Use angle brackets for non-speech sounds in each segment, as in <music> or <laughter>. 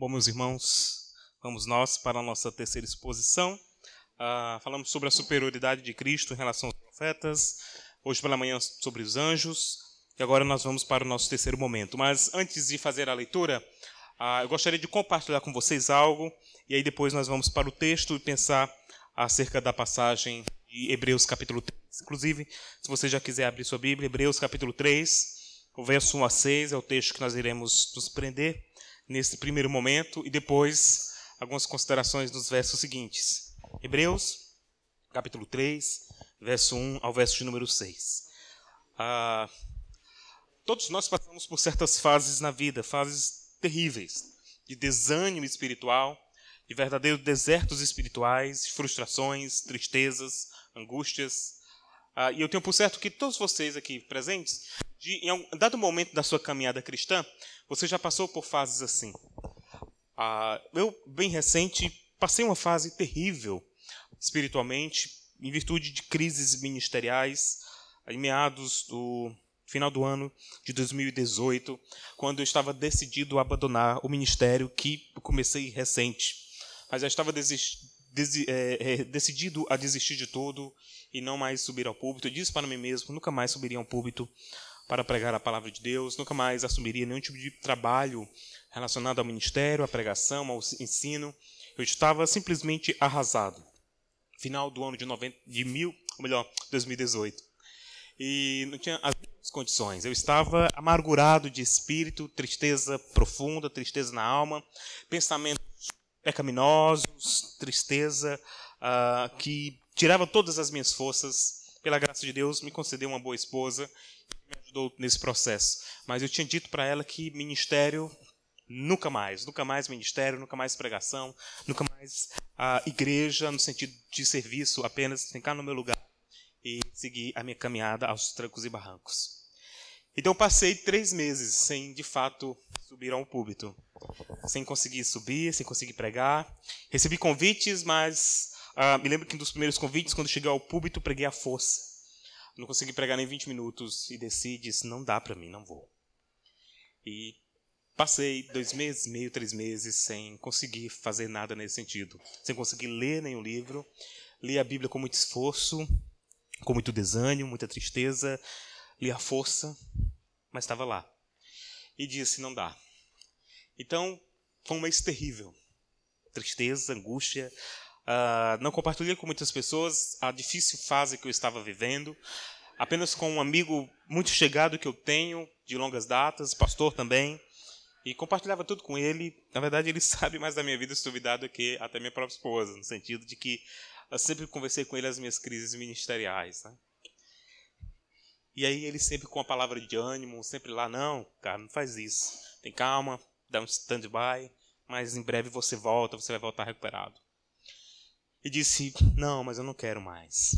Bom, meus irmãos, vamos nós para a nossa terceira exposição. Uh, falamos sobre a superioridade de Cristo em relação aos profetas. Hoje pela manhã sobre os anjos. E agora nós vamos para o nosso terceiro momento. Mas antes de fazer a leitura, uh, eu gostaria de compartilhar com vocês algo. E aí depois nós vamos para o texto e pensar acerca da passagem de Hebreus capítulo 3. Inclusive, se você já quiser abrir sua Bíblia, Hebreus capítulo 3, o verso 1 a 6 é o texto que nós iremos nos prender nesse primeiro momento e depois algumas considerações nos versos seguintes. Hebreus, capítulo 3, verso 1 ao verso de número 6. Ah, todos nós passamos por certas fases na vida, fases terríveis, de desânimo espiritual, de verdadeiros desertos espirituais, frustrações, tristezas, angústias. Ah, e eu tenho por certo que todos vocês aqui presentes, de, em um dado momento da sua caminhada cristã, você já passou por fases assim. Ah, eu, bem recente, passei uma fase terrível espiritualmente, em virtude de crises ministeriais, em meados do final do ano de 2018, quando eu estava decidido a abandonar o ministério que comecei recente mas já estava é, decidido a desistir de tudo e não mais subir ao púlpito. Eu disse para mim mesmo: nunca mais subiria ao púlpito para pregar a palavra de Deus, nunca mais assumiria nenhum tipo de trabalho relacionado ao ministério, à pregação, ao ensino. Eu estava simplesmente arrasado. Final do ano de, 90, de mil, ou melhor, 2018. E não tinha as condições. Eu estava amargurado de espírito, tristeza profunda, tristeza na alma, pensamentos pecaminosos, tristeza, uh, que tirava todas as minhas forças. Pela graça de Deus, me concedeu uma boa esposa ajudou nesse processo. Mas eu tinha dito para ela que ministério nunca mais, nunca mais ministério, nunca mais pregação, nunca mais a igreja no sentido de serviço, apenas ficar no meu lugar e seguir a minha caminhada aos trancos e barrancos. Então passei três meses sem, de fato, subir a um púlpito sem conseguir subir, sem conseguir pregar. Recebi convites, mas uh, me lembro que um dos primeiros convites, quando cheguei ao púlpito, preguei à força. Não consegui pregar nem 20 minutos e desci e disse: não dá para mim, não vou. E passei dois meses, meio, três meses sem conseguir fazer nada nesse sentido, sem conseguir ler nenhum livro. Li a Bíblia com muito esforço, com muito desânimo, muita tristeza. Li a força, mas estava lá. E disse: não dá então, foi um mês terrível. Tristeza, angústia. Uh, não compartilhei com muitas pessoas a difícil fase que eu estava vivendo. Apenas com um amigo muito chegado que eu tenho, de longas datas, pastor também. E compartilhava tudo com ele. Na verdade, ele <laughs> sabe mais da minha vida estuvidada do que até minha própria esposa, no sentido de que eu sempre conversei com ele as minhas crises ministeriais. Né? E aí ele sempre com a palavra de ânimo, sempre lá, não, cara, não faz isso. Tem calma, dá um stand-by, mas em breve você volta, você vai voltar recuperado. E disse: Não, mas eu não quero mais.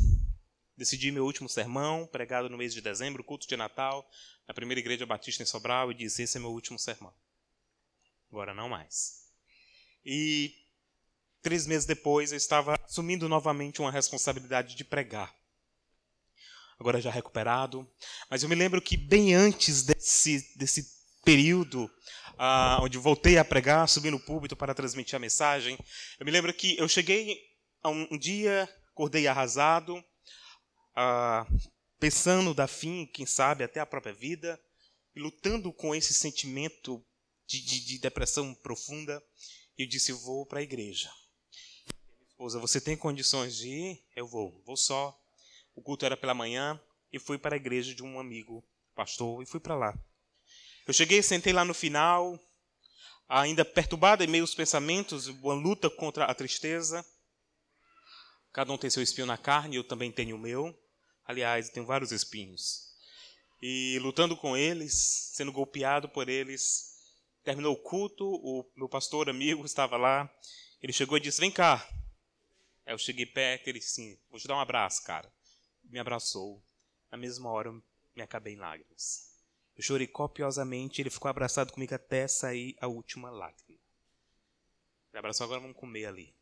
Decidi meu último sermão, pregado no mês de dezembro, culto de Natal, na primeira igreja batista em Sobral, e disse: Esse é meu último sermão. Agora não mais. E três meses depois eu estava assumindo novamente uma responsabilidade de pregar. Agora já recuperado. Mas eu me lembro que bem antes desse, desse período ah, onde voltei a pregar, subi no púlpito para transmitir a mensagem, eu me lembro que eu cheguei um, dia, acordei arrasado, ah, pensando da fim, quem sabe, até a própria vida, e lutando com esse sentimento de, de, de depressão profunda, eu disse: vou para a igreja. Minha esposa, você tem condições de ir? Eu vou, vou só. O culto era pela manhã e fui para a igreja de um amigo, pastor, e fui para lá. Eu cheguei, sentei lá no final, ainda perturbado em meio aos pensamentos, uma luta contra a tristeza. Cada um tem seu espinho na carne, eu também tenho o meu. Aliás, eu tenho vários espinhos. E lutando com eles, sendo golpeado por eles, terminou o culto, o meu pastor amigo estava lá. Ele chegou e disse: Vem cá. Aí eu cheguei perto, ele disse: Sim, vou te dar um abraço, cara. Me abraçou. Na mesma hora, eu me acabei em lágrimas. Eu chorei copiosamente, ele ficou abraçado comigo até sair a última lágrima. Ele abraçou, agora vamos comer ali.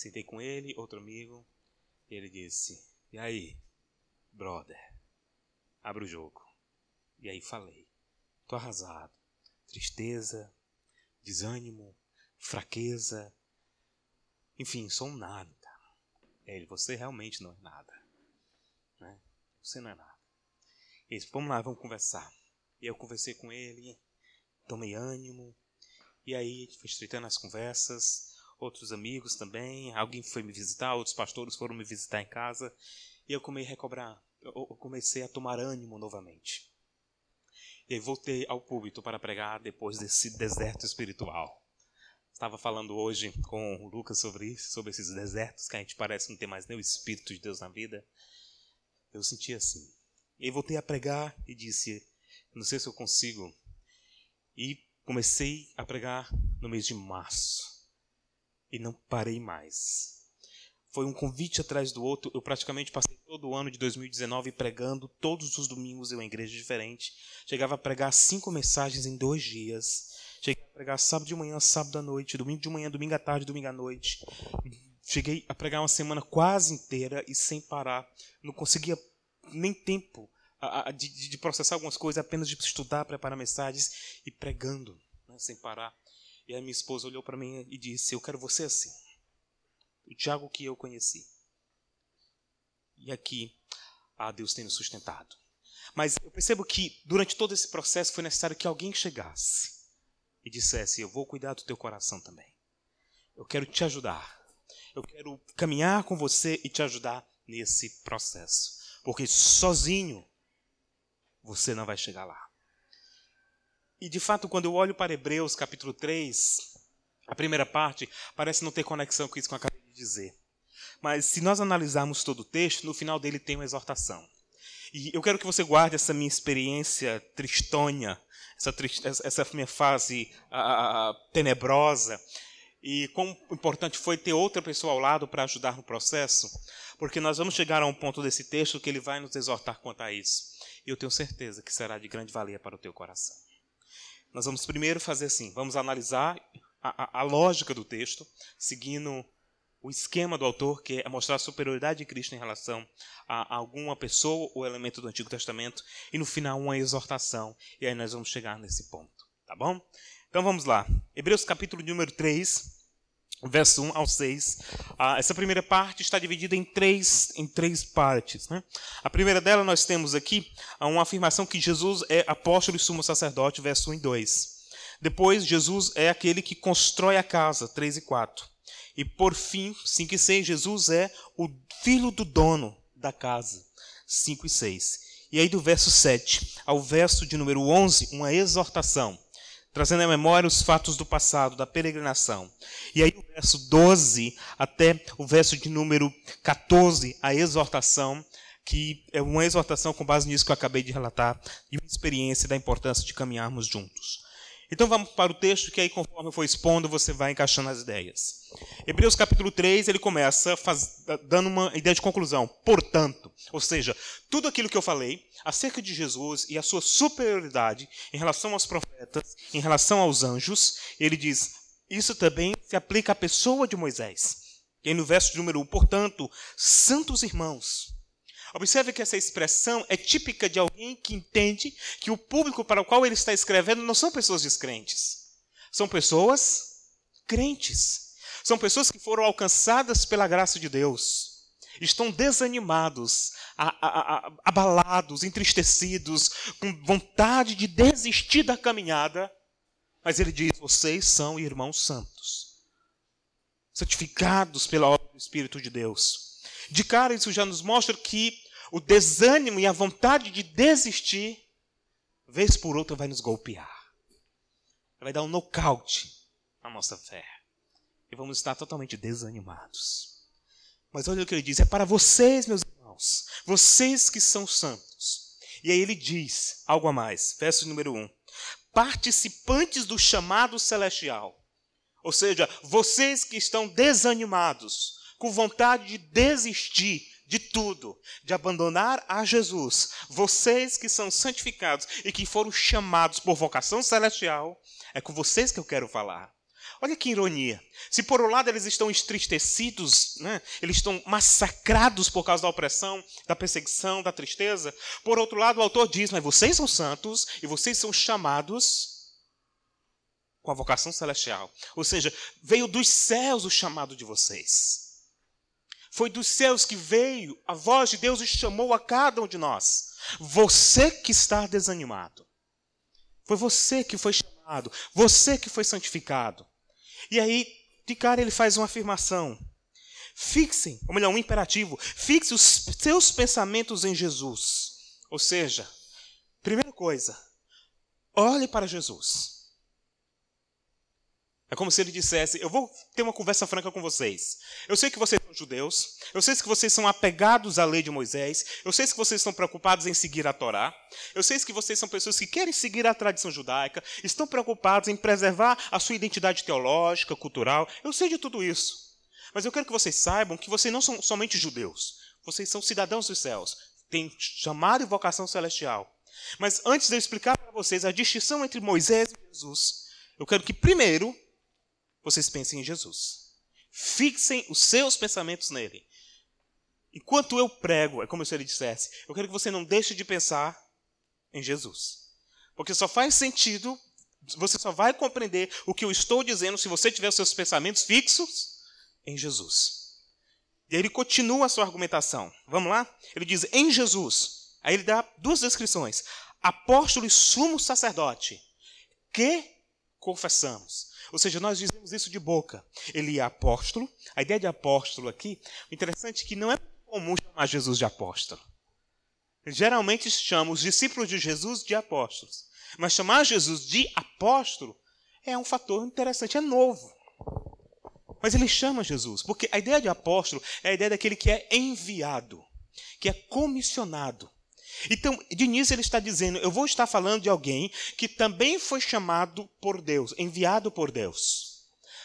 Sentei com ele, outro amigo, e ele disse: E aí, brother? Abre o jogo. E aí falei: Tô arrasado. Tristeza, desânimo, fraqueza. Enfim, sou um nada. Ele, você realmente não é nada. Né? Você não é nada. Ele disse, vamos lá, vamos conversar. E eu conversei com ele, tomei ânimo. E aí foi estreitando as conversas. Outros amigos também. Alguém foi me visitar, outros pastores foram me visitar em casa. E eu comecei a recobrar. Eu comecei a tomar ânimo novamente. E aí voltei ao púlpito para pregar depois desse deserto espiritual. Estava falando hoje com o Lucas sobre isso, sobre esses desertos que a gente parece não ter mais nem o Espírito de Deus na vida. Eu senti assim. E voltei a pregar e disse: Não sei se eu consigo. E comecei a pregar no mês de março. E não parei mais. Foi um convite atrás do outro. Eu praticamente passei todo o ano de 2019 pregando. Todos os domingos em igreja diferente. Chegava a pregar cinco mensagens em dois dias. Cheguei a pregar sábado de manhã, sábado à noite, domingo de manhã, domingo à tarde, domingo à noite. Cheguei a pregar uma semana quase inteira e sem parar. Não conseguia nem tempo de processar algumas coisas, apenas de estudar, preparar mensagens e pregando, né, sem parar. E aí minha esposa olhou para mim e disse: Eu quero você assim. O Tiago que eu conheci. E aqui, ah, Deus tem nos sustentado. Mas eu percebo que durante todo esse processo foi necessário que alguém chegasse e dissesse: Eu vou cuidar do teu coração também. Eu quero te ajudar. Eu quero caminhar com você e te ajudar nesse processo. Porque sozinho você não vai chegar lá. E de fato, quando eu olho para Hebreus capítulo 3, a primeira parte parece não ter conexão com isso que eu acabei de dizer. Mas se nós analisarmos todo o texto, no final dele tem uma exortação. E eu quero que você guarde essa minha experiência tristonha essa, essa minha fase a, a, tenebrosa. E quão importante foi ter outra pessoa ao lado para ajudar no processo, porque nós vamos chegar a um ponto desse texto que ele vai nos exortar quanto a isso. E eu tenho certeza que será de grande valia para o teu coração. Nós vamos primeiro fazer assim: vamos analisar a, a, a lógica do texto, seguindo o esquema do autor, que é mostrar a superioridade de Cristo em relação a alguma pessoa ou elemento do Antigo Testamento, e no final uma exortação. E aí nós vamos chegar nesse ponto, tá bom? Então vamos lá. Hebreus capítulo número 3, verso 1 ao 6. Ah, essa primeira parte está dividida em três, em três partes. Né? A primeira dela nós temos aqui uma afirmação que Jesus é apóstolo e sumo sacerdote, verso 1 e 2. Depois, Jesus é aquele que constrói a casa, 3 e 4. E por fim, 5 e 6, Jesus é o filho do dono da casa. 5 e 6. E aí do verso 7 ao verso de número 11, uma exortação, trazendo à memória os fatos do passado, da peregrinação. E aí do verso 12 até o verso de número 14, a exortação, que é uma exortação com base nisso que eu acabei de relatar, e uma experiência da importância de caminharmos juntos. Então vamos para o texto que aí, conforme eu for expondo, você vai encaixando as ideias. Hebreus capítulo 3, ele começa faz, dando uma ideia de conclusão. Portanto, ou seja, tudo aquilo que eu falei acerca de Jesus e a sua superioridade em relação aos profetas, em relação aos anjos, ele diz, isso também se aplica à pessoa de Moisés. E aí no verso número 1, portanto, santos irmãos, Observe que essa expressão é típica de alguém que entende que o público para o qual ele está escrevendo não são pessoas descrentes. São pessoas crentes. São pessoas que foram alcançadas pela graça de Deus. Estão desanimados, abalados, entristecidos, com vontade de desistir da caminhada. Mas ele diz: vocês são irmãos santos, santificados pela obra do Espírito de Deus de cara, isso já nos mostra que o desânimo e a vontade de desistir, vez por outra, vai nos golpear. Vai dar um nocaute na nossa fé. E vamos estar totalmente desanimados. Mas olha o que ele diz: é para vocês, meus irmãos, vocês que são santos. E aí ele diz algo a mais, verso número 1. Participantes do chamado celestial. Ou seja, vocês que estão desanimados, com vontade de desistir de tudo, de abandonar a Jesus, vocês que são santificados e que foram chamados por vocação celestial, é com vocês que eu quero falar. Olha que ironia. Se por um lado eles estão entristecidos, né? eles estão massacrados por causa da opressão, da perseguição, da tristeza, por outro lado o autor diz: Mas vocês são santos e vocês são chamados com a vocação celestial. Ou seja, veio dos céus o chamado de vocês. Foi dos céus que veio a voz de Deus e chamou a cada um de nós. Você que está desanimado. Foi você que foi chamado, você que foi santificado. E aí, de cara, ele faz uma afirmação. Fixem, ou melhor, um imperativo. Fixe os seus pensamentos em Jesus. Ou seja, primeira coisa, olhe para Jesus. É como se ele dissesse: Eu vou ter uma conversa franca com vocês. Eu sei que vocês são judeus, eu sei que vocês são apegados à lei de Moisés, eu sei que vocês estão preocupados em seguir a Torá, eu sei que vocês são pessoas que querem seguir a tradição judaica, estão preocupados em preservar a sua identidade teológica, cultural. Eu sei de tudo isso. Mas eu quero que vocês saibam que vocês não são somente judeus, vocês são cidadãos dos céus, têm chamado e vocação celestial. Mas antes de eu explicar para vocês a distinção entre Moisés e Jesus, eu quero que primeiro vocês pensem em Jesus. Fixem os seus pensamentos nele. Enquanto eu prego, é como se ele dissesse, eu quero que você não deixe de pensar em Jesus. Porque só faz sentido, você só vai compreender o que eu estou dizendo se você tiver os seus pensamentos fixos em Jesus. E ele continua a sua argumentação. Vamos lá? Ele diz: em Jesus. Aí ele dá duas descrições: apóstolo e sumo sacerdote, que confessamos. Ou seja, nós dizemos isso de boca. Ele é apóstolo. A ideia de apóstolo aqui, o interessante é que não é comum chamar Jesus de apóstolo. Geralmente chamamos os discípulos de Jesus de apóstolos. Mas chamar Jesus de apóstolo é um fator interessante, é novo. Mas ele chama Jesus, porque a ideia de apóstolo é a ideia daquele que é enviado, que é comissionado. Então, de início ele está dizendo: eu vou estar falando de alguém que também foi chamado por Deus, enviado por Deus.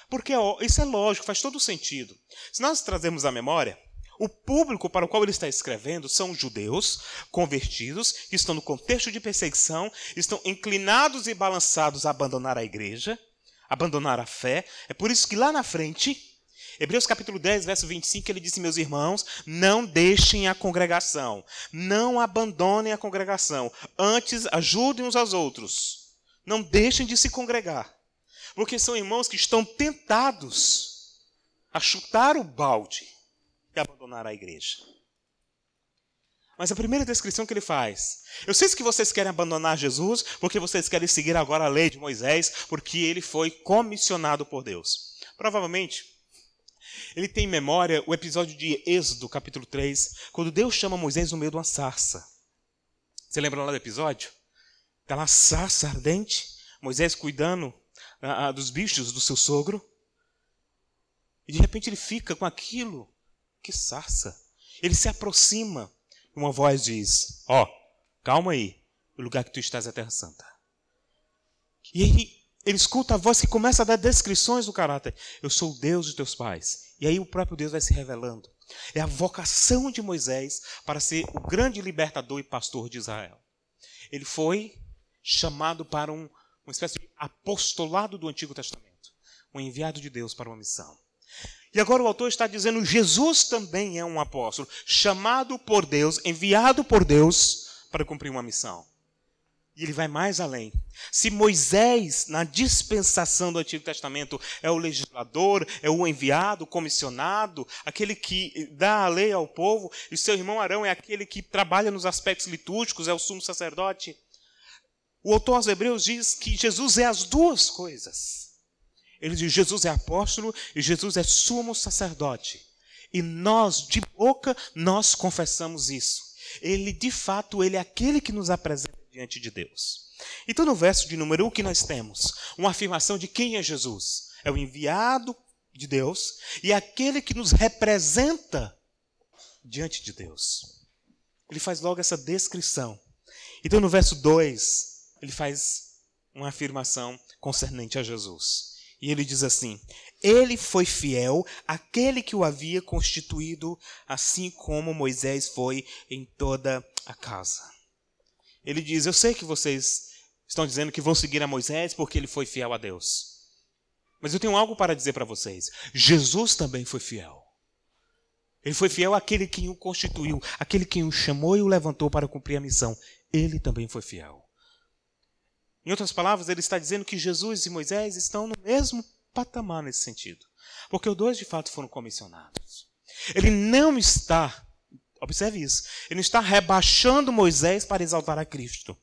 Porque isso é lógico, faz todo sentido. Se nós trazemos a memória, o público para o qual ele está escrevendo são judeus convertidos, que estão no contexto de perseguição, estão inclinados e balançados a abandonar a igreja, abandonar a fé. É por isso que lá na frente Hebreus capítulo 10, verso 25, ele disse: Meus irmãos, não deixem a congregação, não abandonem a congregação, antes ajudem uns aos outros, não deixem de se congregar, porque são irmãos que estão tentados a chutar o balde e abandonar a igreja. Mas a primeira descrição que ele faz, eu sei que vocês querem abandonar Jesus porque vocês querem seguir agora a lei de Moisés, porque ele foi comissionado por Deus. Provavelmente, ele tem em memória o episódio de Êxodo, capítulo 3, quando Deus chama Moisés no meio de uma sarça. Você lembra lá do episódio? Está lá sarça ardente, Moisés cuidando ah, ah, dos bichos do seu sogro. E de repente ele fica com aquilo. Que sarça. Ele se aproxima. Uma voz diz: Ó, oh, calma aí. O lugar que tu estás é a Terra Santa. E aí ele escuta a voz que começa a dar descrições do caráter. Eu sou o Deus de teus pais. E aí o próprio Deus vai se revelando. É a vocação de Moisés para ser o grande libertador e pastor de Israel. Ele foi chamado para um, uma espécie de apostolado do Antigo Testamento, um enviado de Deus para uma missão. E agora o autor está dizendo: Jesus também é um apóstolo, chamado por Deus, enviado por Deus para cumprir uma missão. E ele vai mais além. Se Moisés, na dispensação do Antigo Testamento, é o legislador, é o enviado, o comissionado, aquele que dá a lei ao povo, e seu irmão Arão é aquele que trabalha nos aspectos litúrgicos, é o sumo sacerdote. O autor aos Hebreus diz que Jesus é as duas coisas. Ele diz: Jesus é apóstolo e Jesus é sumo sacerdote. E nós, de boca, nós confessamos isso. Ele, de fato, ele é aquele que nos apresenta diante de Deus. Então, no verso de número 1 que nós temos, uma afirmação de quem é Jesus. É o enviado de Deus e aquele que nos representa diante de Deus. Ele faz logo essa descrição. Então, no verso 2, ele faz uma afirmação concernente a Jesus. E ele diz assim: Ele foi fiel àquele que o havia constituído, assim como Moisés foi em toda a casa. Ele diz: Eu sei que vocês estão dizendo que vão seguir a Moisés porque ele foi fiel a Deus. Mas eu tenho algo para dizer para vocês. Jesus também foi fiel. Ele foi fiel àquele que o constituiu, aquele que o chamou e o levantou para cumprir a missão. Ele também foi fiel. Em outras palavras, ele está dizendo que Jesus e Moisés estão no mesmo patamar nesse sentido. Porque os dois de fato foram comissionados. Ele não está, observe isso, ele não está rebaixando Moisés para exaltar a Cristo.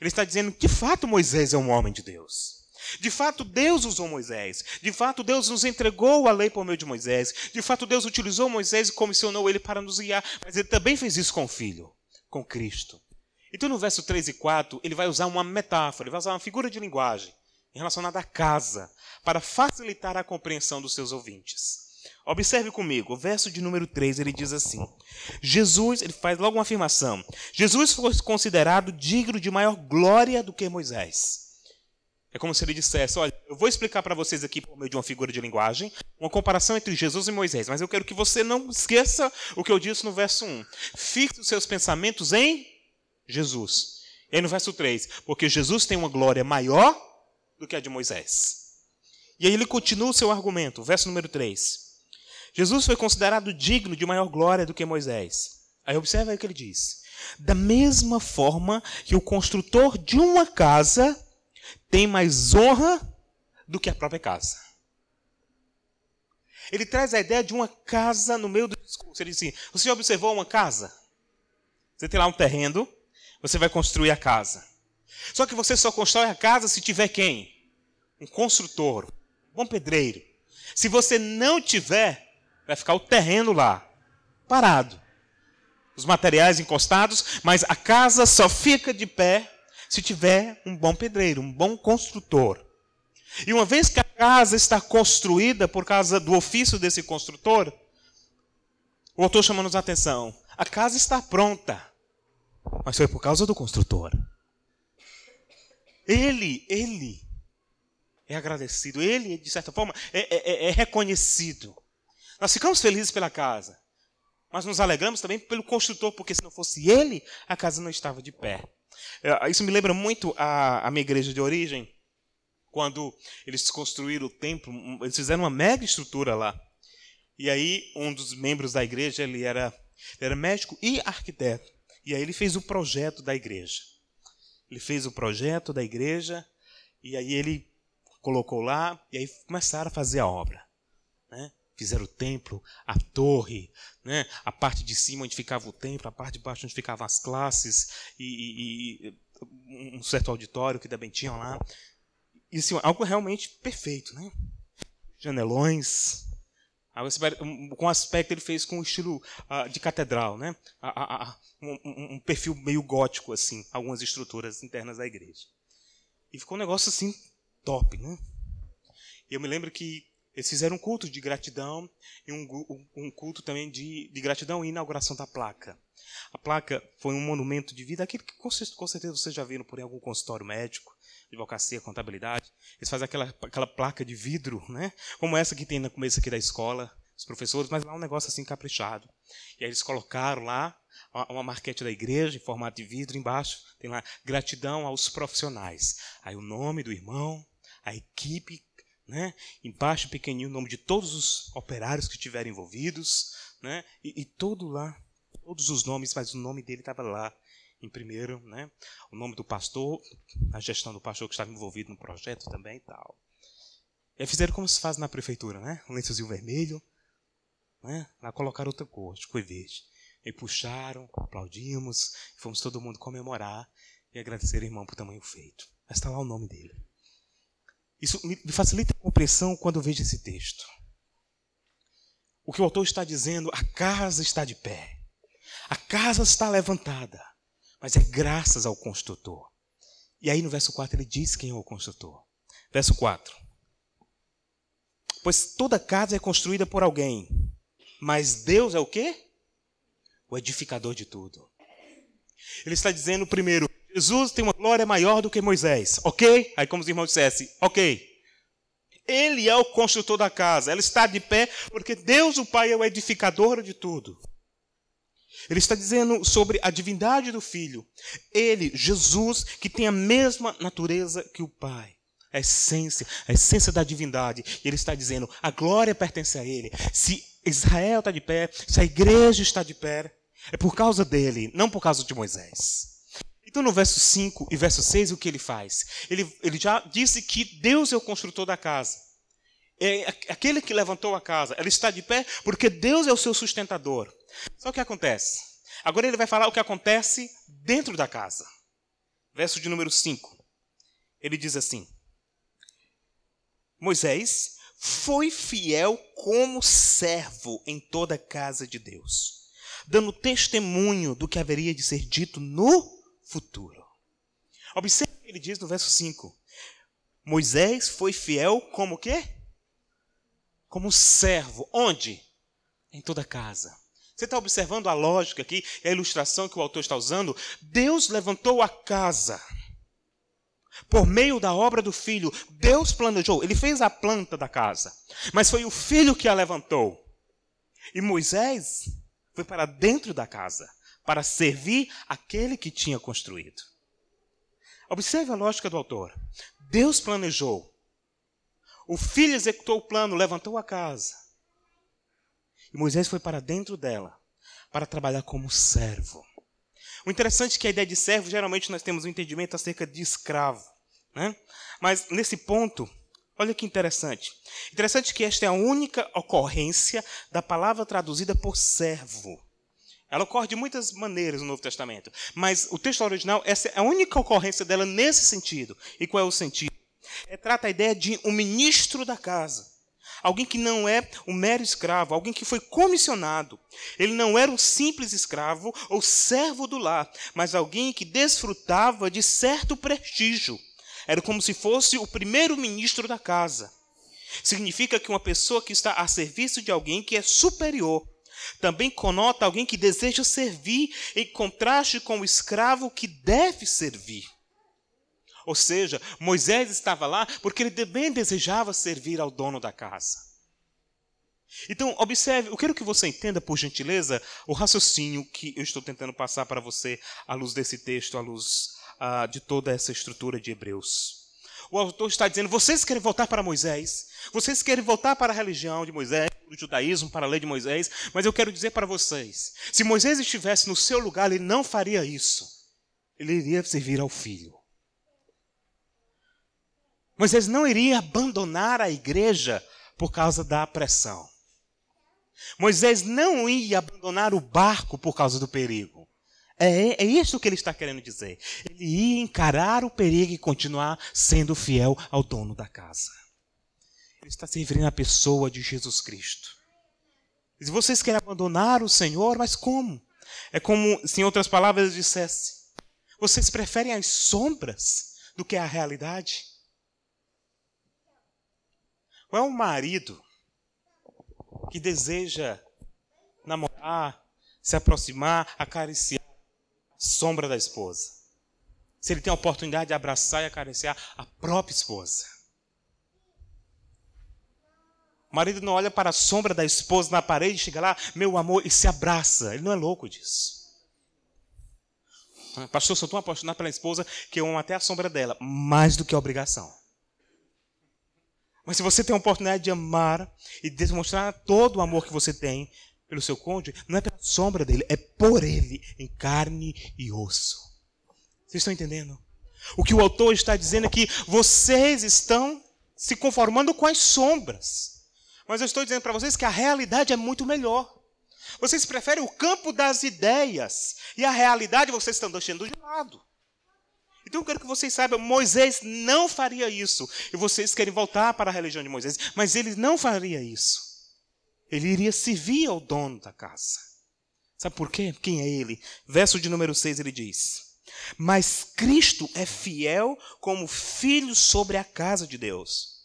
Ele está dizendo que de fato Moisés é um homem de Deus. De fato, Deus usou Moisés. De fato, Deus nos entregou a lei por meio de Moisés. De fato, Deus utilizou Moisés e comissionou ele para nos guiar. Mas ele também fez isso com o Filho, com Cristo. Então, no verso 3 e 4, ele vai usar uma metáfora, ele vai usar uma figura de linguagem relacionada à casa, para facilitar a compreensão dos seus ouvintes. Observe comigo, o verso de número 3, ele diz assim: Jesus, ele faz logo uma afirmação. Jesus foi considerado digno de maior glória do que Moisés. É como se ele dissesse: Olha, eu vou explicar para vocês aqui, por meio de uma figura de linguagem, uma comparação entre Jesus e Moisés, mas eu quero que você não esqueça o que eu disse no verso 1. Fixe os seus pensamentos em Jesus. E aí no verso 3: Porque Jesus tem uma glória maior do que a de Moisés. E aí ele continua o seu argumento, verso número 3. Jesus foi considerado digno de maior glória do que Moisés. Aí observa o que ele diz. Da mesma forma que o construtor de uma casa tem mais honra do que a própria casa. Ele traz a ideia de uma casa no meio do discurso. Ele diz assim: Você observou uma casa? Você tem lá um terreno, você vai construir a casa. Só que você só constrói a casa se tiver quem? Um construtor, um bom pedreiro. Se você não tiver, vai ficar o terreno lá, parado. Os materiais encostados, mas a casa só fica de pé se tiver um bom pedreiro, um bom construtor. E uma vez que a casa está construída por causa do ofício desse construtor, o autor chamando a atenção, a casa está pronta, mas foi por causa do construtor. Ele, ele é agradecido, ele, de certa forma, é, é, é reconhecido. Nós ficamos felizes pela casa, mas nos alegramos também pelo construtor, porque se não fosse ele, a casa não estava de pé. É, isso me lembra muito a, a minha igreja de origem, quando eles construíram o templo, eles fizeram uma mega estrutura lá. E aí um dos membros da igreja, ele era, ele era médico e arquiteto. E aí ele fez o projeto da igreja. Ele fez o projeto da igreja e aí ele colocou lá e aí começaram a fazer a obra. Né? Fizeram o templo, a torre, né? a parte de cima onde ficava o templo, a parte de baixo onde ficavam as classes e, e, e um certo auditório que também tinham lá. E assim, algo realmente perfeito. Né? Janelões, com o aspecto ele fez com o estilo uh, de catedral, né? Uh, uh, um, um, perfil meio gótico assim, algumas estruturas internas da igreja. E ficou um negócio assim top, né? E eu me lembro que eles fizeram um culto de gratidão e um, um culto também de, de, gratidão e inauguração da placa. A placa foi um monumento de vida, aquilo que com, certeza vocês já viram por aí, algum consultório médico, advocacia, contabilidade. Eles fazem aquela, aquela placa de vidro, né? como essa que tem no começo aqui da escola, os professores, mas lá um negócio assim caprichado. E aí eles colocaram lá uma marquete da igreja em formato de vidro, embaixo tem lá gratidão aos profissionais. Aí o nome do irmão, a equipe, né? embaixo pequenininho o nome de todos os operários que estiveram envolvidos, né? e, e todo lá, todos os nomes, mas o nome dele estava lá em primeiro, né? o nome do pastor, a gestão do pastor que estava envolvido no projeto também e tal. E fizeram como se faz na prefeitura, né? um lençozinho vermelho, né? lá colocaram outra cor, que foi verde. E puxaram, aplaudimos, fomos todo mundo comemorar e agradecer ao irmão por tamanho feito. Mas está lá o nome dele. Isso me facilita a compreensão quando eu vejo esse texto. O que o autor está dizendo, a casa está de pé. A casa está levantada. Mas é graças ao construtor. E aí no verso 4 ele diz quem é o construtor. Verso 4. Pois toda casa é construída por alguém. Mas Deus é o quê? O edificador de tudo. Ele está dizendo primeiro, Jesus tem uma glória maior do que Moisés, ok? Aí, como os irmãos dissessem, ok. Ele é o construtor da casa, ela está de pé porque Deus, o Pai, é o edificador de tudo. Ele está dizendo sobre a divindade do Filho. Ele, Jesus, que tem a mesma natureza que o Pai. A essência, a essência da divindade. E ele está dizendo: a glória pertence a Ele. Se Israel está de pé, se a igreja está de pé, é por causa dele, não por causa de Moisés. Então, no verso 5 e verso 6, o que ele faz? Ele, ele já disse que Deus é o construtor da casa. É aquele que levantou a casa. Ela está de pé porque Deus é o seu sustentador. Só o que acontece? Agora ele vai falar o que acontece dentro da casa. Verso de número 5. Ele diz assim: Moisés foi fiel como servo em toda a casa de Deus, dando testemunho do que haveria de ser dito no futuro. Observe o que ele diz no verso 5. Moisés foi fiel como quê? Como servo. Onde? Em toda casa. Você está observando a lógica aqui, a ilustração que o autor está usando? Deus levantou a casa. Por meio da obra do filho, Deus planejou, ele fez a planta da casa, mas foi o filho que a levantou. E Moisés foi para dentro da casa para servir aquele que tinha construído. Observe a lógica do autor. Deus planejou. O filho executou o plano, levantou a casa. E Moisés foi para dentro dela para trabalhar como servo. O interessante é que a ideia de servo, geralmente nós temos um entendimento acerca de escravo. Né? Mas nesse ponto, olha que interessante. Interessante que esta é a única ocorrência da palavra traduzida por servo. Ela ocorre de muitas maneiras no Novo Testamento, mas o texto original, essa é a única ocorrência dela nesse sentido. E qual é o sentido? É, trata a ideia de um ministro da casa. Alguém que não é um mero escravo, alguém que foi comissionado. Ele não era um simples escravo ou servo do lar, mas alguém que desfrutava de certo prestígio. Era como se fosse o primeiro ministro da casa. Significa que uma pessoa que está a serviço de alguém que é superior, também conota alguém que deseja servir em contraste com o escravo que deve servir. Ou seja, Moisés estava lá porque ele também desejava servir ao dono da casa. Então, observe, eu quero que você entenda, por gentileza, o raciocínio que eu estou tentando passar para você à luz desse texto, à luz ah, de toda essa estrutura de Hebreus. O autor está dizendo: vocês querem voltar para Moisés, vocês querem voltar para a religião de Moisés, para o judaísmo, para a lei de Moisés, mas eu quero dizer para vocês: se Moisés estivesse no seu lugar, ele não faria isso. Ele iria servir ao filho. Moisés não iria abandonar a igreja por causa da pressão. Moisés não ia abandonar o barco por causa do perigo. É, é isso que ele está querendo dizer. Ele ia encarar o perigo e continuar sendo fiel ao dono da casa. Ele está se referindo à pessoa de Jesus Cristo. Se vocês querem abandonar o Senhor, mas como? É como se, em outras palavras, ele dissesse: vocês preferem as sombras do que a realidade? Qual é um marido que deseja namorar, se aproximar, acariciar sombra da esposa. Se ele tem a oportunidade de abraçar e acariciar a própria esposa. O marido não olha para a sombra da esposa na parede, chega lá, meu amor, e se abraça. Ele não é louco disso. Pastor, sou tão apaixonado pela esposa que eu amo até a sombra dela, mais do que a obrigação. Mas se você tem a oportunidade de amar e demonstrar todo o amor que você tem, pelo seu cônjuge, não é pela sombra dele, é por ele, em carne e osso. Vocês estão entendendo? O que o autor está dizendo é que vocês estão se conformando com as sombras. Mas eu estou dizendo para vocês que a realidade é muito melhor. Vocês preferem o campo das ideias e a realidade vocês estão deixando de lado. Então eu quero que vocês saibam, Moisés não faria isso. E vocês querem voltar para a religião de Moisés, mas ele não faria isso. Ele iria servir ao dono da casa. Sabe por quê? Quem é ele? Verso de número 6 ele diz: Mas Cristo é fiel como filho sobre a casa de Deus.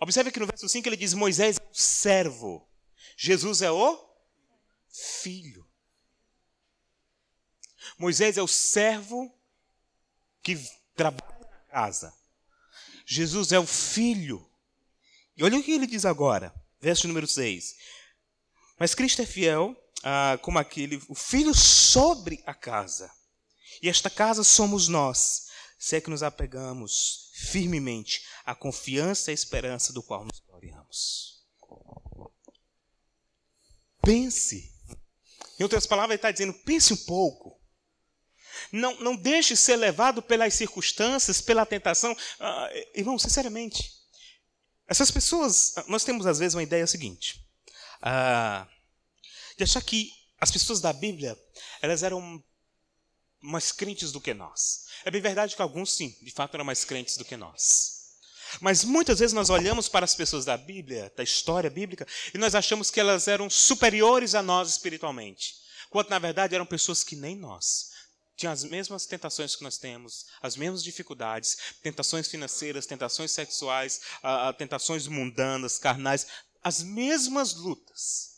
Observe que no verso 5 ele diz: Moisés é o servo, Jesus é o filho. Moisés é o servo que trabalha na casa. Jesus é o filho. E olha o que ele diz agora verso número 6. Mas Cristo é fiel ah, como aquele, o filho sobre a casa. E esta casa somos nós, se é que nos apegamos firmemente à confiança e à esperança do qual nos gloriamos. Pense. Em outras palavras, ele está dizendo: pense um pouco. Não, não deixe ser levado pelas circunstâncias, pela tentação. Ah, irmão, sinceramente, essas pessoas, nós temos às vezes uma ideia seguinte, ah, de achar que as pessoas da Bíblia, elas eram mais crentes do que nós. É bem verdade que alguns, sim, de fato eram mais crentes do que nós. Mas muitas vezes nós olhamos para as pessoas da Bíblia, da história bíblica, e nós achamos que elas eram superiores a nós espiritualmente. Quando na verdade eram pessoas que nem nós. Tinham as mesmas tentações que nós temos, as mesmas dificuldades, tentações financeiras, tentações sexuais, tentações mundanas, carnais, as mesmas lutas.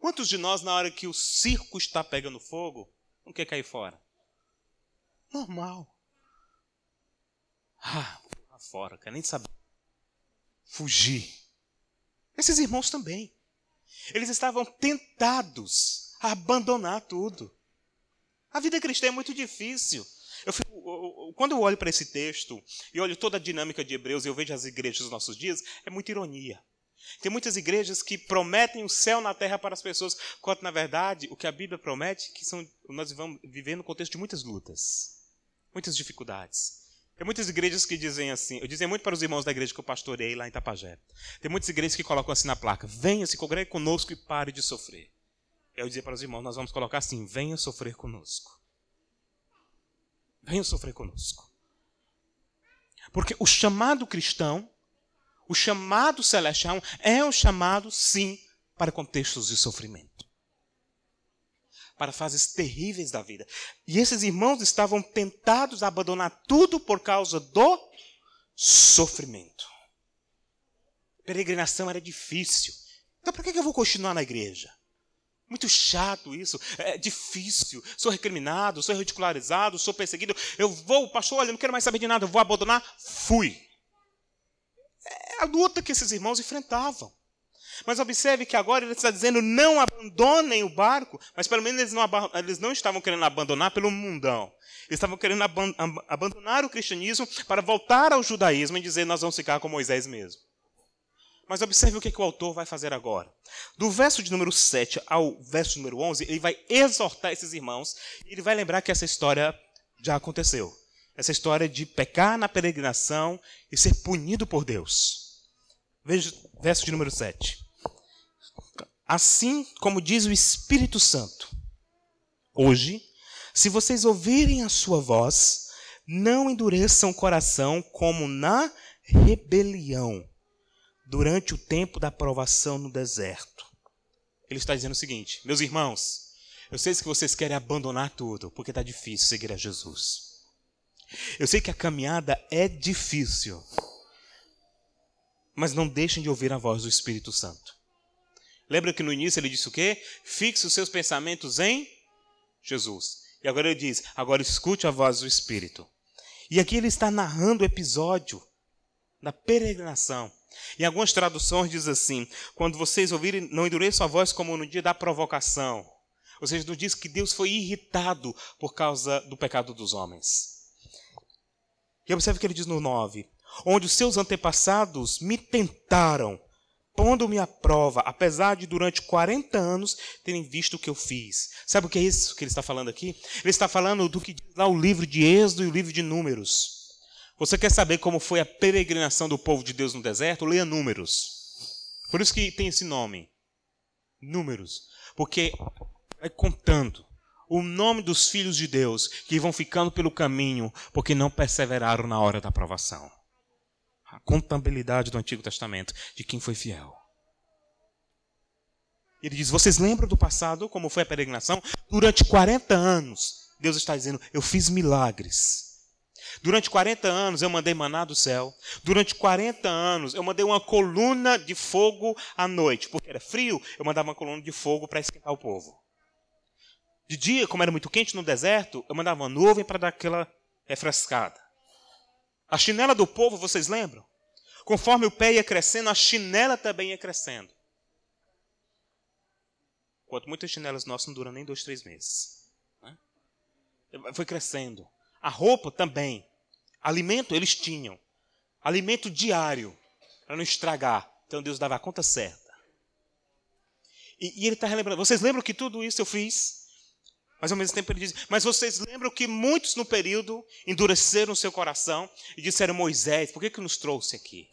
Quantos de nós, na hora que o circo está pegando fogo, não quer cair fora? Normal. Ah, fora, quer nem saber. Fugir. Esses irmãos também. Eles estavam tentados a abandonar tudo. A vida cristã é muito difícil. Eu fico, quando eu olho para esse texto e olho toda a dinâmica de Hebreus e eu vejo as igrejas dos nossos dias, é muita ironia. Tem muitas igrejas que prometem o céu na terra para as pessoas, quando na verdade o que a Bíblia promete que são nós vamos viver no contexto de muitas lutas, muitas dificuldades. Tem muitas igrejas que dizem assim, eu dizia muito para os irmãos da igreja que eu pastorei lá em Tapajé. Tem muitas igrejas que colocam assim na placa: venha, se congregue conosco e pare de sofrer. Eu dizia para os irmãos: nós vamos colocar assim: venha sofrer conosco. Venha sofrer conosco. Porque o chamado cristão, o chamado celestial, é um chamado, sim, para contextos de sofrimento para fases terríveis da vida. E esses irmãos estavam tentados a abandonar tudo por causa do sofrimento. Peregrinação era difícil. Então, para que eu vou continuar na igreja? Muito chato isso, é difícil. Sou recriminado, sou ridicularizado, sou perseguido. Eu vou, pastor, olha, não quero mais saber de nada, eu vou abandonar. Fui. É a luta que esses irmãos enfrentavam. Mas observe que agora ele está dizendo: não abandonem o barco, mas pelo menos eles não, eles não estavam querendo abandonar pelo mundão. Eles estavam querendo ab abandonar o cristianismo para voltar ao judaísmo e dizer: nós vamos ficar com Moisés mesmo. Mas observe o que, que o autor vai fazer agora. Do verso de número 7 ao verso número 11, ele vai exortar esses irmãos e ele vai lembrar que essa história já aconteceu. Essa história de pecar na peregrinação e ser punido por Deus. Veja verso de número 7. Assim como diz o Espírito Santo, hoje, se vocês ouvirem a sua voz, não endureçam o coração como na rebelião, durante o tempo da provação no deserto. Ele está dizendo o seguinte: meus irmãos, eu sei que vocês querem abandonar tudo, porque está difícil seguir a Jesus. Eu sei que a caminhada é difícil, mas não deixem de ouvir a voz do Espírito Santo. Lembra que no início ele disse o quê? Fixe os seus pensamentos em Jesus. E agora ele diz: agora escute a voz do Espírito. E aqui ele está narrando o episódio da peregrinação. Em algumas traduções diz assim: quando vocês ouvirem, não endureçam a voz como no dia da provocação. Ou seja, não diz que Deus foi irritado por causa do pecado dos homens. E observe o que ele diz no 9: onde os seus antepassados me tentaram pondo-me à prova, apesar de durante 40 anos terem visto o que eu fiz. Sabe o que é isso que ele está falando aqui? Ele está falando do que diz lá o livro de Êxodo e o livro de Números. Você quer saber como foi a peregrinação do povo de Deus no deserto? Leia Números. Por isso que tem esse nome. Números. Porque é contando o nome dos filhos de Deus que vão ficando pelo caminho porque não perseveraram na hora da provação a contabilidade do Antigo Testamento de quem foi fiel. Ele diz: Vocês lembram do passado, como foi a peregrinação? Durante 40 anos, Deus está dizendo: Eu fiz milagres. Durante 40 anos eu mandei maná do céu. Durante 40 anos eu mandei uma coluna de fogo à noite. Porque era frio, eu mandava uma coluna de fogo para esquentar o povo. De dia, como era muito quente no deserto, eu mandava uma nuvem para dar aquela refrescada. A chinela do povo, vocês lembram? Conforme o pé ia crescendo, a chinela também ia crescendo. Enquanto muitas chinelas nossas não duram nem dois, três meses. Né? Foi crescendo. A roupa também. Alimento eles tinham. Alimento diário. Para não estragar. Então Deus dava a conta certa. E, e ele está relembrando. Vocês lembram que tudo isso eu fiz? Mas ao mesmo tempo ele diz: Mas vocês lembram que muitos no período endureceram seu coração e disseram: Moisés, por que, que nos trouxe aqui?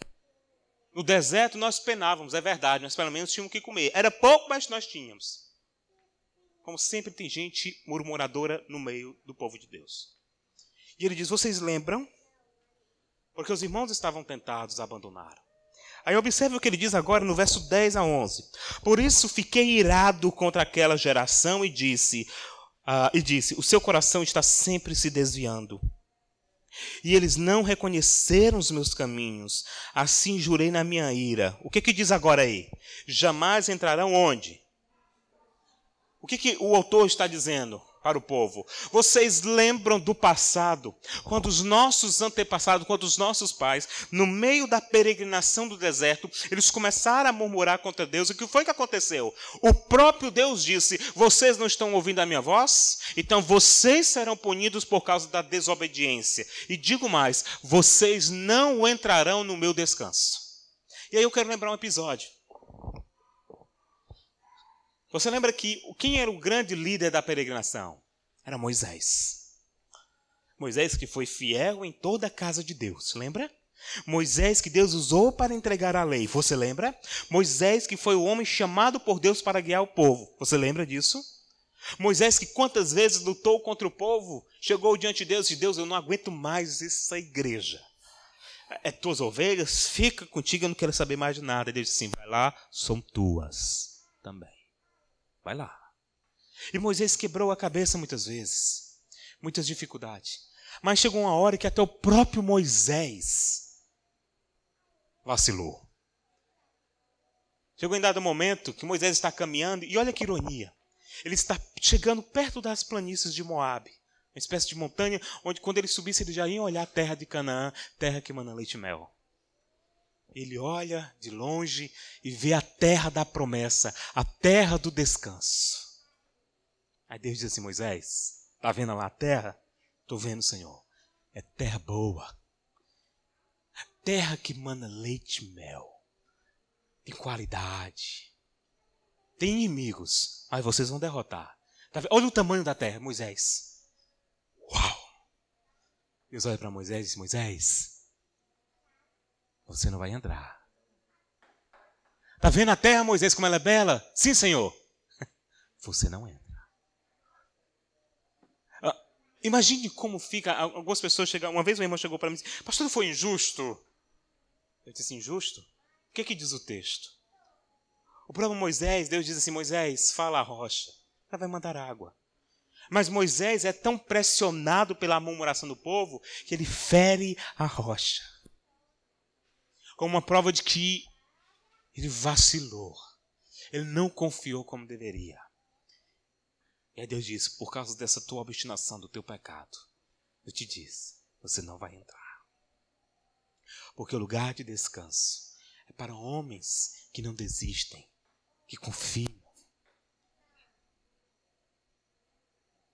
No deserto nós penávamos, é verdade, nós pelo menos tínhamos o que comer. Era pouco, mas nós tínhamos. Como sempre tem gente murmuradora no meio do povo de Deus. E ele diz: Vocês lembram? Porque os irmãos estavam tentados a abandonar. Aí observe o que ele diz agora no verso 10 a 11. Por isso fiquei irado contra aquela geração e disse: ah, e disse: O seu coração está sempre se desviando. E eles não reconheceram os meus caminhos. Assim jurei na minha ira. O que, que diz agora aí? Jamais entrarão onde? O que, que o autor está dizendo? Para o povo. Vocês lembram do passado, quando os nossos antepassados, quando os nossos pais, no meio da peregrinação do deserto, eles começaram a murmurar contra Deus. E o que foi que aconteceu? O próprio Deus disse: Vocês não estão ouvindo a minha voz? Então vocês serão punidos por causa da desobediência. E digo mais: vocês não entrarão no meu descanso. E aí eu quero lembrar um episódio. Você lembra que quem era o grande líder da peregrinação? Era Moisés. Moisés que foi fiel em toda a casa de Deus, lembra? Moisés que Deus usou para entregar a lei, você lembra? Moisés que foi o homem chamado por Deus para guiar o povo, você lembra disso? Moisés que quantas vezes lutou contra o povo, chegou diante de Deus e disse: Deus, eu não aguento mais essa igreja. É tuas ovelhas, fica contigo, eu não quero saber mais de nada. Deus disse assim: vai lá, são tuas também. Vai lá. E Moisés quebrou a cabeça muitas vezes, muitas dificuldades. Mas chegou uma hora que até o próprio Moisés vacilou. Chegou em dado momento que Moisés está caminhando, e olha que ironia. Ele está chegando perto das planícies de Moabe, uma espécie de montanha onde quando ele subisse ele já ia olhar a terra de Canaã, terra que mana leite e mel ele olha de longe e vê a terra da promessa, a terra do descanso. Aí Deus diz assim: Moisés, está vendo lá a terra? Estou vendo, Senhor. É terra boa. Terra que mana leite e mel. Tem qualidade. Tem inimigos, mas vocês vão derrotar. Tá olha o tamanho da terra, Moisés. Uau! Deus olha para Moisés e diz: Moisés, você não vai entrar. Está vendo a terra, Moisés, como ela é bela? Sim, Senhor. <laughs> Você não entra. Ah, imagine como fica. Algumas pessoas chegam. Uma vez uma irmã chegou para mim e disse: Pastor, foi injusto. Eu disse: Injusto? O que, é que diz o texto? O próprio Moisés, Deus diz assim: Moisés, fala a rocha. Ela vai mandar água. Mas Moisés é tão pressionado pela murmuração do povo que ele fere a rocha como uma prova de que ele vacilou. Ele não confiou como deveria. E aí Deus disse: Por causa dessa tua obstinação, do teu pecado, eu te disse: Você não vai entrar. Porque o lugar de descanso é para homens que não desistem, que confiam.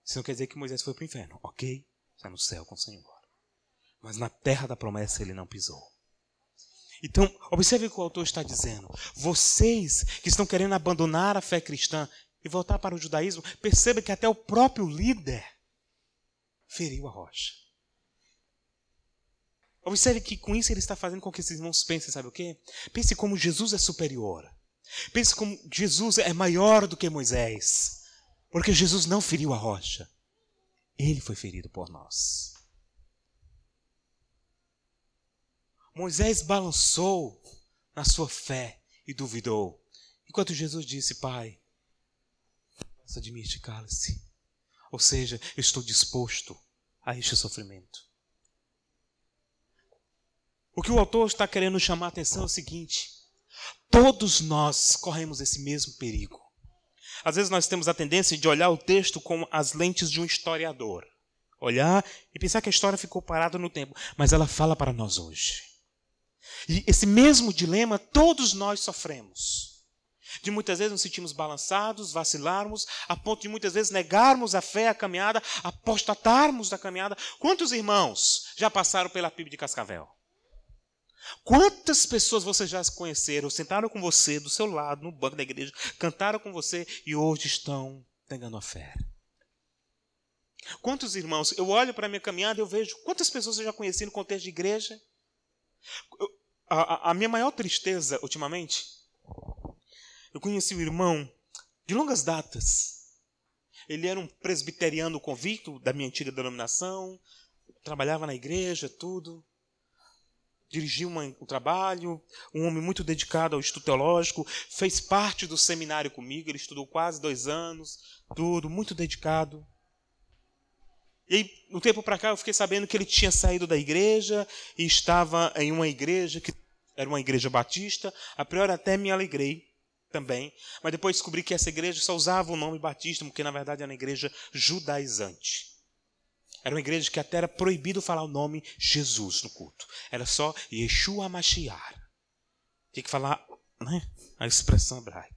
Isso não quer dizer que Moisés foi para o inferno, ok? Está no céu com o Senhor. Mas na terra da promessa ele não pisou. Então, observe o que o autor está dizendo. Vocês que estão querendo abandonar a fé cristã e voltar para o judaísmo, perceba que até o próprio líder feriu a rocha. Observe que com isso ele está fazendo com que esses irmãos pensem, sabe o quê? Pense como Jesus é superior. Pense como Jesus é maior do que Moisés. Porque Jesus não feriu a rocha. Ele foi ferido por nós. Moisés balançou na sua fé e duvidou. Enquanto Jesus disse, Pai, passa de mim este cálice. Ou seja, eu estou disposto a este sofrimento. O que o autor está querendo chamar a atenção é o seguinte: todos nós corremos esse mesmo perigo. Às vezes nós temos a tendência de olhar o texto com as lentes de um historiador. Olhar e pensar que a história ficou parada no tempo, mas ela fala para nós hoje. E esse mesmo dilema todos nós sofremos. De muitas vezes nos sentimos balançados, vacilarmos, a ponto de muitas vezes negarmos a fé, a caminhada, apostatarmos da caminhada. Quantos irmãos já passaram pela PIB de Cascavel? Quantas pessoas você já conheceram, sentaram com você do seu lado, no banco da igreja, cantaram com você e hoje estão negando a fé? Quantos irmãos? Eu olho para a minha caminhada e eu vejo quantas pessoas eu já conheci no contexto de igreja. A, a, minha maior tristeza ultimamente, eu conheci um irmão de longas datas. Ele era um presbiteriano convicto da minha antiga denominação, trabalhava na igreja, tudo. Dirigiu uma, um trabalho, um homem muito dedicado ao estudo teológico, fez parte do seminário comigo, ele estudou quase dois anos, tudo, muito dedicado. E aí, um tempo para cá, eu fiquei sabendo que ele tinha saído da igreja e estava em uma igreja que era uma igreja batista. A priori até me alegrei também, mas depois descobri que essa igreja só usava o nome batista, porque na verdade era uma igreja judaizante. Era uma igreja que até era proibido falar o nome Jesus no culto. Era só Yeshua Mashiach. Tinha que falar né, a expressão hebraica.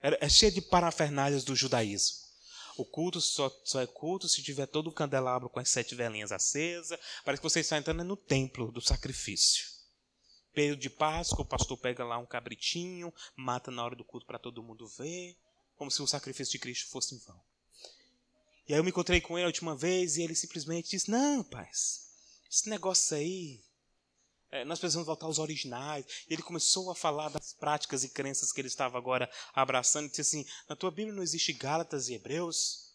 Era, é cheia de parafernálias do judaísmo. O culto só, só, é culto se tiver todo o candelabro com as sete velinhas acesas. Parece que você está entrando no templo do sacrifício. Período de Páscoa, o pastor pega lá um cabritinho, mata na hora do culto para todo mundo ver, como se o sacrifício de Cristo fosse em vão. E aí eu me encontrei com ele a última vez e ele simplesmente disse: Não, paz, esse negócio aí é, nós precisamos voltar aos originais. E ele começou a falar das práticas e crenças que ele estava agora abraçando. E disse assim: Na tua Bíblia não existe Gálatas e Hebreus?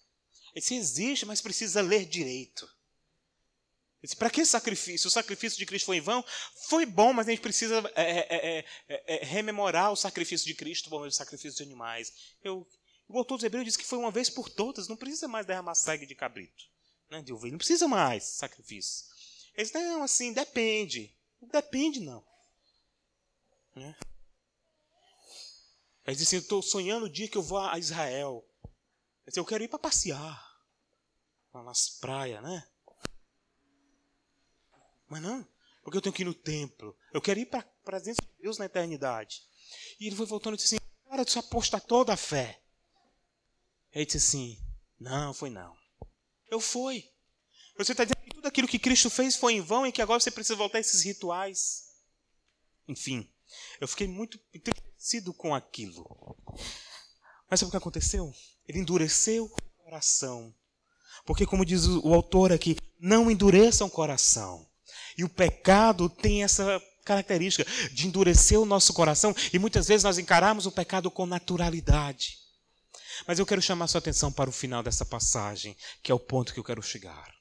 Ele disse: Existe, mas precisa ler direito. Ele disse: Para que sacrifício? O sacrifício de Cristo foi em vão? Foi bom, mas a gente precisa é é, é, é, é, rememorar o sacrifício de Cristo, o sacrifício de animais. Eu, o autor dos Hebreus diz que foi uma vez por todas, não precisa mais derramar sangue de cabrito, né, de ovelha, não precisa mais sacrifício. Eles não, assim, depende. Depende, não. Né? Diz assim: Eu estou sonhando o dia que eu vou a Israel. Eu quero ir para passear. Lá nas praias, né? Mas não, porque eu tenho que ir no templo. Eu quero ir para a presença de Deus na eternidade. E ele foi voltando e disse assim: Cara, tu aposta toda a fé. Ele disse assim: Não, foi não. Eu fui. Você está dizendo tudo aquilo que Cristo fez foi em vão e que agora você precisa voltar a esses rituais. Enfim, eu fiquei muito entristecido com aquilo. Mas sabe o que aconteceu? Ele endureceu o coração. Porque, como diz o autor aqui, não endureçam o coração. E o pecado tem essa característica de endurecer o nosso coração e muitas vezes nós encaramos o pecado com naturalidade. Mas eu quero chamar sua atenção para o final dessa passagem, que é o ponto que eu quero chegar.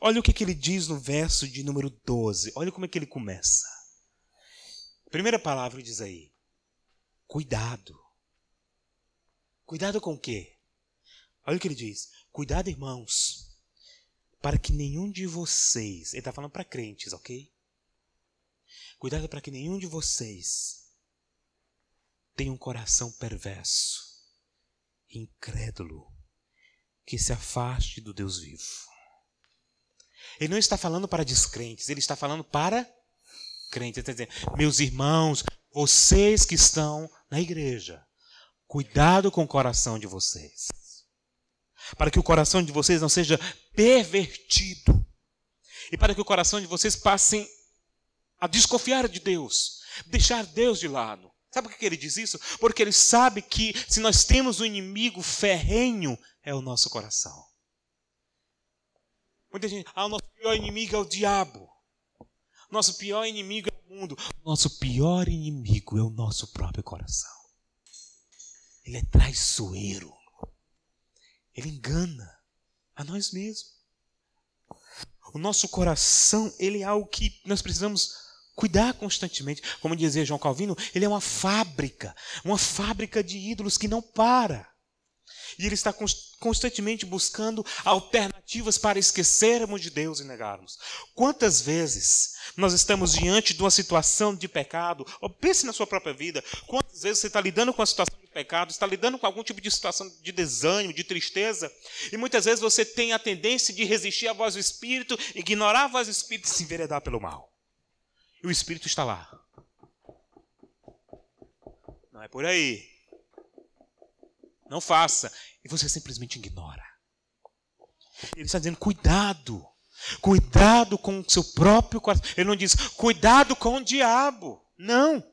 Olha o que, que ele diz no verso de número 12. Olha como é que ele começa. primeira palavra diz aí: cuidado. Cuidado com o quê? Olha o que ele diz: cuidado, irmãos, para que nenhum de vocês, ele está falando para crentes, ok? Cuidado para que nenhum de vocês tenha um coração perverso, incrédulo, que se afaste do Deus vivo. Ele não está falando para descrentes, ele está falando para crentes. Ele está dizendo, meus irmãos, vocês que estão na igreja, cuidado com o coração de vocês. Para que o coração de vocês não seja pervertido. E para que o coração de vocês passem a desconfiar de Deus, deixar Deus de lado. Sabe por que ele diz isso? Porque ele sabe que se nós temos um inimigo ferrenho, é o nosso coração. Muita gente, ah, o nosso pior inimigo é o diabo. Nosso pior inimigo é o mundo. Nosso pior inimigo é o nosso próprio coração. Ele é traiçoeiro. Ele engana a nós mesmos. O nosso coração, ele é algo que nós precisamos cuidar constantemente. Como dizia João Calvino, ele é uma fábrica, uma fábrica de ídolos que não para. E ele está constantemente buscando alternativas para esquecermos de Deus e negarmos. Quantas vezes nós estamos diante de uma situação de pecado, pense na sua própria vida, quantas vezes você está lidando com a situação de pecado, está lidando com algum tipo de situação de desânimo, de tristeza, e muitas vezes você tem a tendência de resistir à voz do Espírito, ignorar a voz do Espírito e se enveredar pelo mal. E o Espírito está lá. Não é por aí. Não faça. E você simplesmente ignora. Ele está dizendo: cuidado. Cuidado com o seu próprio coração. Ele não diz, cuidado com o diabo. Não.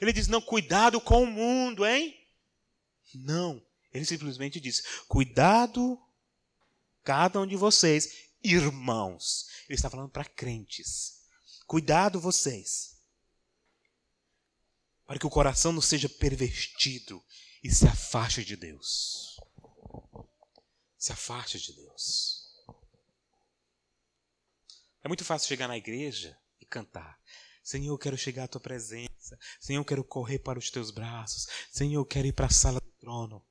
Ele diz, não, cuidado com o mundo, hein? Não. Ele simplesmente diz, cuidado cada um de vocês, irmãos. Ele está falando para crentes. Cuidado vocês. Para que o coração não seja pervertido e se afaste de Deus. Se afaste de Deus. É muito fácil chegar na igreja e cantar. Senhor, eu quero chegar à tua presença. Senhor, eu quero correr para os teus braços. Senhor, eu quero ir para a sala do trono.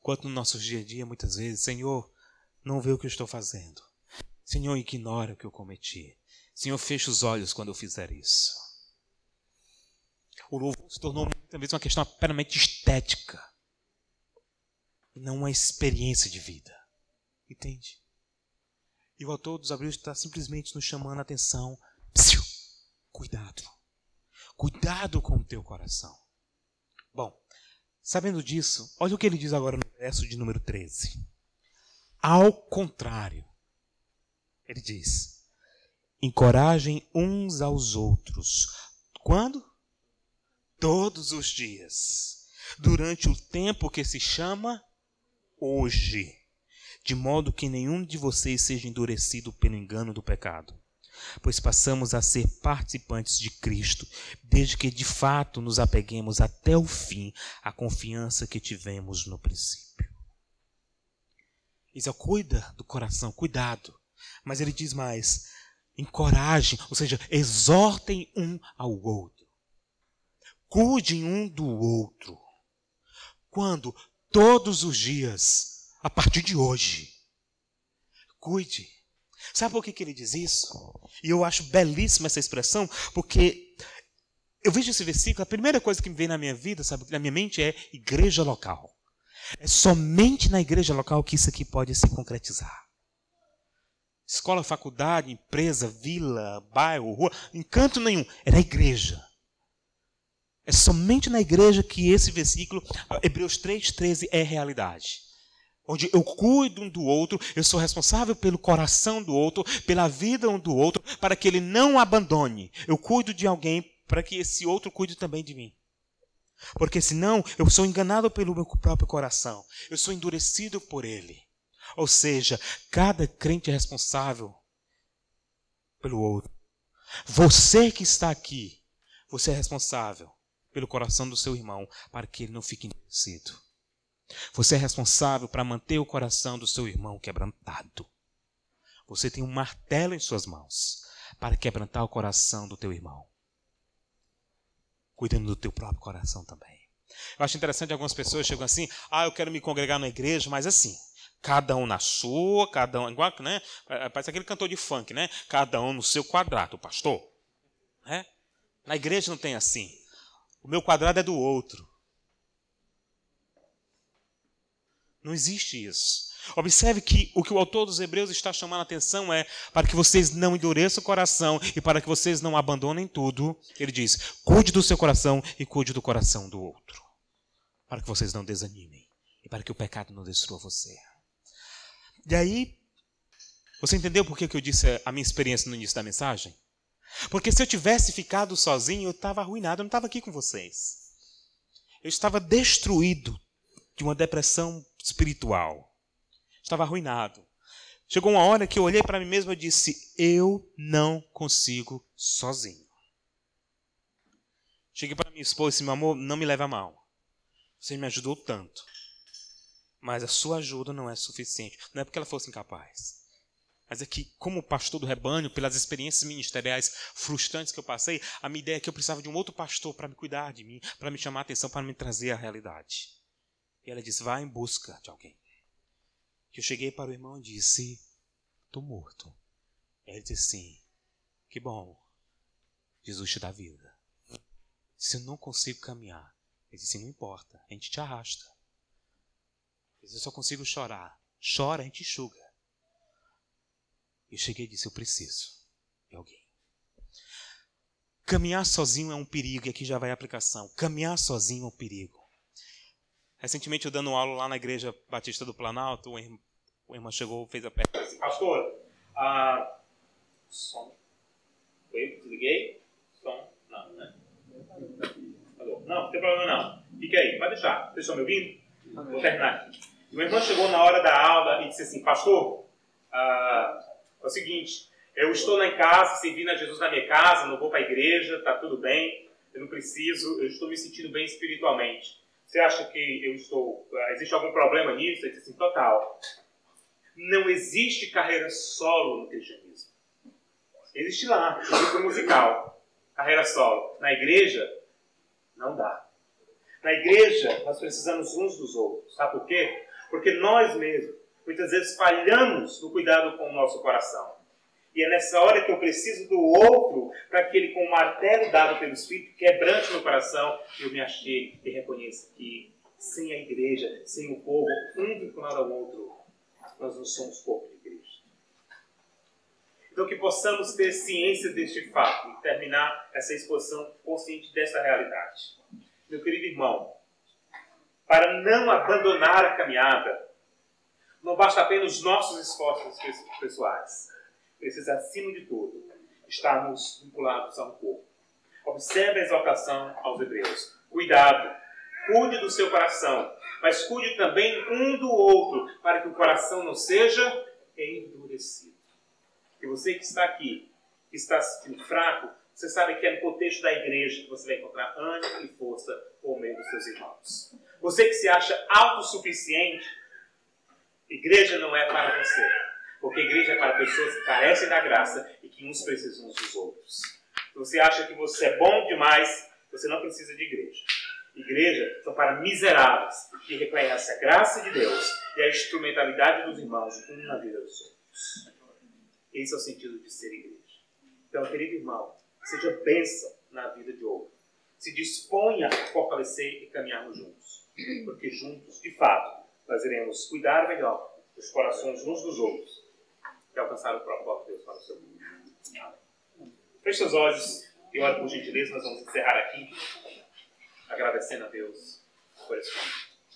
Enquanto no nosso dia a dia, muitas vezes, Senhor, não vê o que eu estou fazendo. Senhor, ignora o que eu cometi. Senhor, fecha os olhos quando eu fizer isso. O louvor se tornou vezes uma questão apenas estética. E não uma experiência de vida. Entende? E o autor dos Hebreus está simplesmente nos chamando a atenção. Psiu, cuidado. Cuidado com o teu coração. Bom, sabendo disso, olha o que ele diz agora no verso de número 13. Ao contrário, ele diz: encorajem uns aos outros. Quando? Todos os dias. Durante o tempo que se chama hoje de modo que nenhum de vocês seja endurecido pelo engano do pecado. Pois passamos a ser participantes de Cristo, desde que de fato nos apeguemos até o fim à confiança que tivemos no princípio. Isaías cuida do coração, cuidado. Mas ele diz mais: encorajem, ou seja, exortem um ao outro. Cuidem um do outro. Quando? Todos os dias a partir de hoje. Cuide. Sabe por que, que ele diz isso? E eu acho belíssima essa expressão, porque eu vejo esse versículo, a primeira coisa que me vem na minha vida, sabe, na minha mente é igreja local. É somente na igreja local que isso aqui pode se concretizar. Escola, faculdade, empresa, vila, bairro, rua, encanto nenhum. É na igreja. É somente na igreja que esse versículo, Hebreus 3,13, é realidade onde eu cuido um do outro, eu sou responsável pelo coração do outro, pela vida um do outro, para que ele não abandone. Eu cuido de alguém para que esse outro cuide também de mim. Porque senão eu sou enganado pelo meu próprio coração, eu sou endurecido por ele. Ou seja, cada crente é responsável pelo outro. Você que está aqui, você é responsável pelo coração do seu irmão para que ele não fique endurecido. Você é responsável para manter o coração do seu irmão quebrantado. Você tem um martelo em suas mãos para quebrantar o coração do teu irmão. Cuidando do teu próprio coração também. Eu acho interessante algumas pessoas chegam assim: ah, eu quero me congregar na igreja, mas assim, cada um na sua, cada um, igual, né? Parece aquele cantor de funk, né? Cada um no seu quadrado, pastor. Né? Na igreja não tem assim. O meu quadrado é do outro. Não existe isso. Observe que o que o autor dos Hebreus está chamando a atenção é para que vocês não endureçam o coração e para que vocês não abandonem tudo. Ele diz: cuide do seu coração e cuide do coração do outro. Para que vocês não desanimem e para que o pecado não destrua você. E aí, você entendeu por que eu disse a minha experiência no início da mensagem? Porque se eu tivesse ficado sozinho, eu estava arruinado, eu não estava aqui com vocês. Eu estava destruído de uma depressão espiritual. Estava arruinado. Chegou uma hora que eu olhei para mim mesmo e disse: Eu não consigo sozinho. Cheguei para minha esposa e disse: Meu amor, não me leva a mal. Você me ajudou tanto. Mas a sua ajuda não é suficiente. Não é porque ela fosse incapaz. Mas é que, como pastor do rebanho, pelas experiências ministeriais frustrantes que eu passei, a minha ideia é que eu precisava de um outro pastor para me cuidar de mim, para me chamar a atenção, para me trazer a realidade. E ela disse: Vá em busca de alguém. Eu cheguei para o irmão e disse: Estou morto. Ele disse assim: Que bom. Jesus te dá vida. Se eu não consigo caminhar, ele disse: Não importa, a gente te arrasta. Ele disse, Eu só consigo chorar. Chora, a gente enxuga. Eu cheguei e disse: Eu preciso de alguém. Caminhar sozinho é um perigo, e aqui já vai a aplicação. Caminhar sozinho é um perigo. Recentemente, eu dando aula lá na Igreja Batista do Planalto, o irmão, chegou fez a pergunta assim, pastor, ah, som. Foi desliguei? Som? Não, né? Alô? Não, não tem problema não. Fica aí, vai deixar. Vocês estão me ouvindo? Vou terminar aqui. O irmão chegou na hora da aula e disse assim, pastor, Ah, é o seguinte, eu estou lá em casa, servindo a Jesus na minha casa, não vou para a igreja, está tudo bem, eu não preciso, eu estou me sentindo bem espiritualmente. Você acha que eu estou. Ah, existe algum problema nisso? Ele disse assim, total. Não existe carreira solo no cristianismo. Existe lá, grupo musical, carreira solo. Na igreja, não dá. Na igreja, nós precisamos uns dos outros. Sabe por quê? Porque nós mesmos, muitas vezes, falhamos no cuidado com o nosso coração. E é nessa hora que eu preciso do outro, para que ele, com o martelo dado pelo Espírito, quebrante meu coração, eu me achei e reconheça que sem a igreja, sem o povo, um vinculado ao outro, nós não somos corpo de Cristo. Então, que possamos ter ciência deste fato e terminar essa exposição consciente dessa realidade. Meu querido irmão, para não abandonar a caminhada, não basta apenas os nossos esforços pessoais. Precisa, acima de tudo, estarmos vinculados a um corpo. Observe a exaltação aos hebreus. Cuidado, cuide do seu coração, mas cuide também um do outro, para que o coração não seja endurecido. E você que está aqui, que está se sentindo fraco, você sabe que é no contexto da igreja que você vai encontrar ânimo e força por meio dos seus irmãos. Você que se acha autossuficiente, igreja não é para você. Porque igreja é para pessoas que carecem da graça e que uns precisam uns dos outros. Se você acha que você é bom demais, você não precisa de igreja. Igreja são para miseráveis que reconhecem a graça de Deus e a instrumentalidade dos irmãos um na vida dos outros. Esse é o sentido de ser igreja. Então, querido irmão, seja bênção na vida de outro. Se disponha a fortalecer e caminharmos juntos. Porque juntos, de fato, nós iremos cuidar melhor dos corações uns dos outros e alcançar o propósito de Deus para o seu mundo. Feche seus olhos e olhe por gentileza, nós vamos encerrar aqui agradecendo a Deus por esse momento.